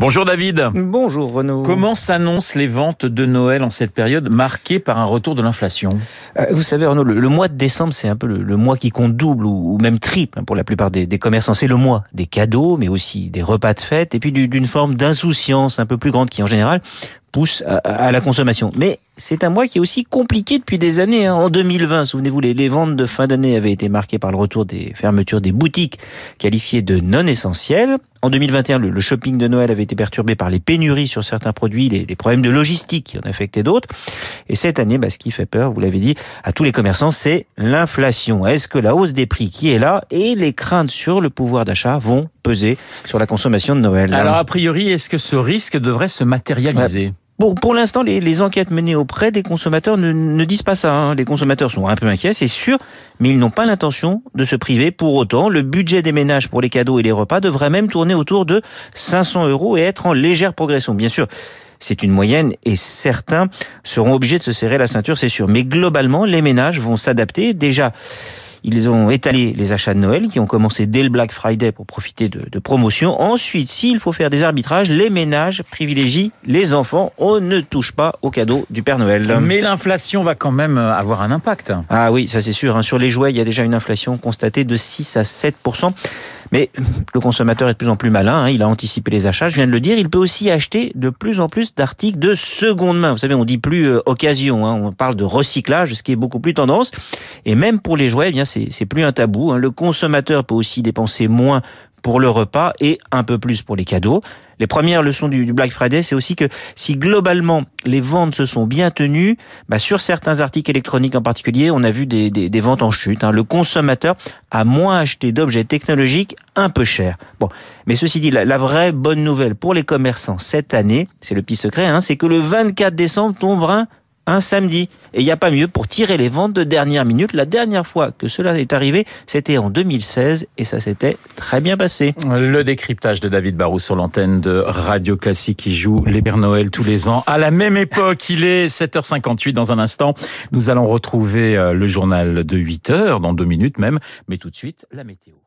Bonjour David. Bonjour Renaud. Comment s'annoncent les ventes de Noël en cette période marquée par un retour de l'inflation? Euh, Vous savez Renaud, le, mois de décembre c'est un peu le, mois qui compte double ou, même triple hein, pour la plupart des, des commerçants. C'est le mois des cadeaux mais aussi des repas de fête et puis d'une forme d'insouciance un peu plus grande qui en général pousse à, la consommation. Mais c'est un mois qui est aussi compliqué depuis des années. Hein. En 2020, souvenez-vous, les, les ventes de fin d'année avaient été marquées par le retour des fermetures des boutiques qualifiées de non essentielles. En 2021, le, shopping de Noël avait été perturbé par les pénuries sur certains produits, les, les problèmes de logistique qui en affectaient d'autres. Et cette année, bah, ce qui fait peur, vous l'avez dit, à tous les commerçants, c'est l'inflation. Est-ce que la hausse des prix qui est là et les craintes sur le pouvoir d'achat vont peser sur la consommation de Noël? Alors, a priori, est-ce que ce risque devrait se matérialiser? Pour l'instant, les, enquêtes menées auprès des consommateurs ne, ne disent pas ça. Hein. Les consommateurs sont un peu inquiets, c'est sûr, mais ils n'ont pas l'intention de se priver. Pour autant, le budget des ménages pour les cadeaux et les repas devrait même tourner autour de 500 euros et être en légère progression. Bien sûr, c'est une moyenne et certains seront obligés de se serrer la ceinture, c'est sûr. Mais globalement, les ménages vont s'adapter. Déjà, ils ont étalé les achats de Noël qui ont commencé dès le Black Friday pour profiter de, de promotions. Ensuite, s'il faut faire des arbitrages, les ménages privilégient les enfants. On ne touche pas aux cadeaux du Père Noël. Mais l'inflation va quand même avoir un impact. Ah oui, ça c'est sûr. Hein. Sur les jouets, il y a déjà une inflation constatée de 6 à 7 mais le consommateur est de plus en plus malin, hein, il a anticipé les achats, je viens de le dire, il peut aussi acheter de plus en plus d'articles de seconde main. Vous savez, on dit plus euh, occasion, hein, on parle de recyclage, ce qui est beaucoup plus tendance. Et même pour les jouets, eh bien c'est plus un tabou. Hein. Le consommateur peut aussi dépenser moins pour le repas et un peu plus pour les cadeaux. Les premières leçons du, Black Friday, c'est aussi que si globalement les ventes se sont bien tenues, bah sur certains articles électroniques en particulier, on a vu des, des, ventes en chute. Hein. Le consommateur a moins acheté d'objets technologiques un peu chers. Bon, mais ceci dit, la, vraie bonne nouvelle pour les commerçants cette année, c'est le petit secret, hein, c'est que le 24 décembre tombera un samedi. Et il n'y a pas mieux pour tirer les ventes de dernière minute. La dernière fois que cela est arrivé, c'était en 2016 et ça s'était très bien passé. Le décryptage de David Barou sur l'antenne de Radio Classique qui joue les Pères Noël tous les ans. À la même époque, il est 7h58 dans un instant. Nous allons retrouver euh, le journal de 8h, dans deux minutes même. Mais tout de suite, la météo.